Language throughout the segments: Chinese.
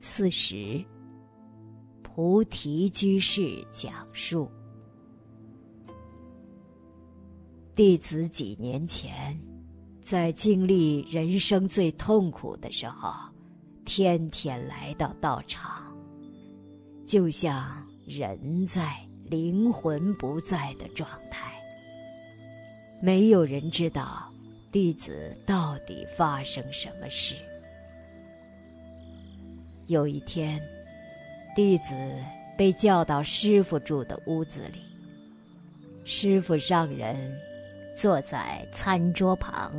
四十。菩提居士讲述：弟子几年前，在经历人生最痛苦的时候，天天来到道场，就像人在灵魂不在的状态。没有人知道弟子到底发生什么事。有一天。弟子被叫到师傅住的屋子里。师傅上人坐在餐桌旁，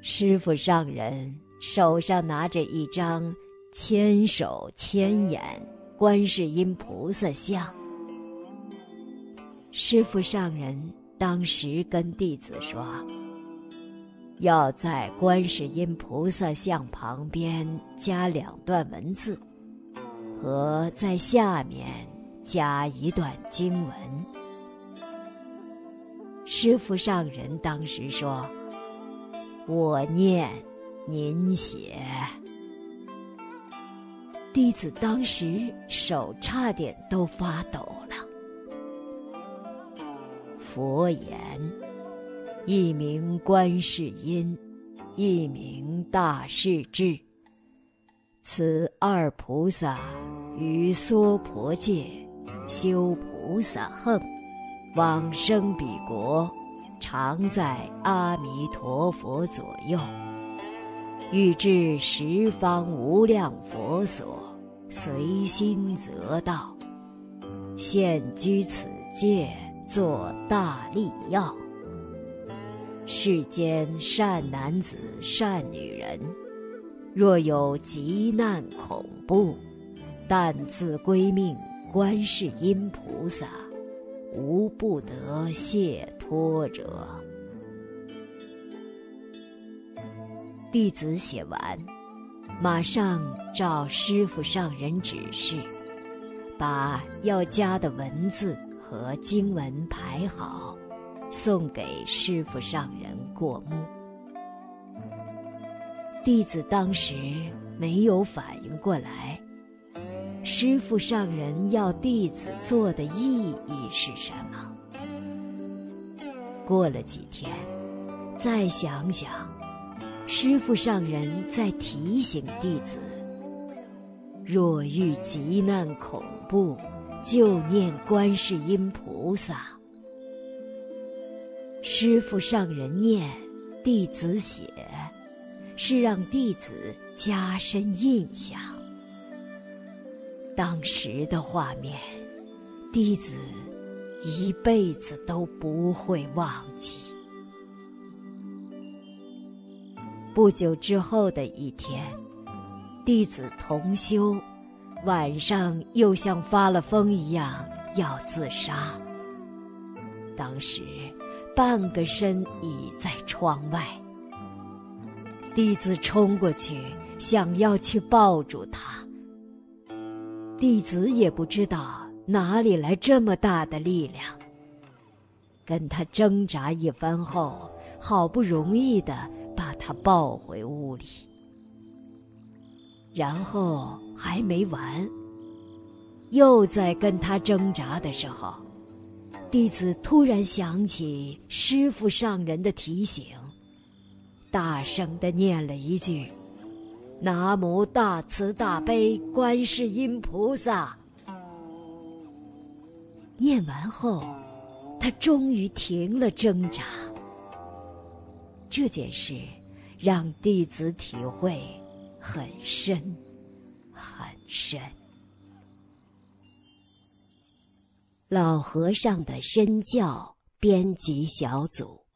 师傅上人手上拿着一张千手千眼观世音菩萨像。师傅上人当时跟弟子说：“要在观世音菩萨像旁边加两段文字。”和在下面加一段经文。师傅上人当时说：“我念，您写。”弟子当时手差点都发抖了。佛言：“一名观世音，一名大势至。”此二菩萨于娑婆界修菩萨行，往生彼国，常在阿弥陀佛左右。欲至十方无量佛所，随心则到。现居此界，作大利要。世间善男子、善女人。若有急难恐怖，但自归命观世音菩萨，无不得解脱者。弟子写完，马上照师傅上人指示，把要加的文字和经文排好，送给师傅上人过目。弟子当时没有反应过来，师傅上人要弟子做的意义是什么？过了几天，再想想，师傅上人在提醒弟子：若遇急难恐怖，就念观世音菩萨。师傅上人念，弟子写。是让弟子加深印象。当时的画面，弟子一辈子都不会忘记。不久之后的一天，弟子同修晚上又像发了疯一样要自杀。当时，半个身倚在窗外。弟子冲过去，想要去抱住他。弟子也不知道哪里来这么大的力量，跟他挣扎一番后，好不容易的把他抱回屋里。然后还没完，又在跟他挣扎的时候，弟子突然想起师傅上人的提醒。大声的念了一句：“南无大慈大悲观世音菩萨。”念完后，他终于停了挣扎。这件事让弟子体会很深，很深。老和尚的身教编辑小组。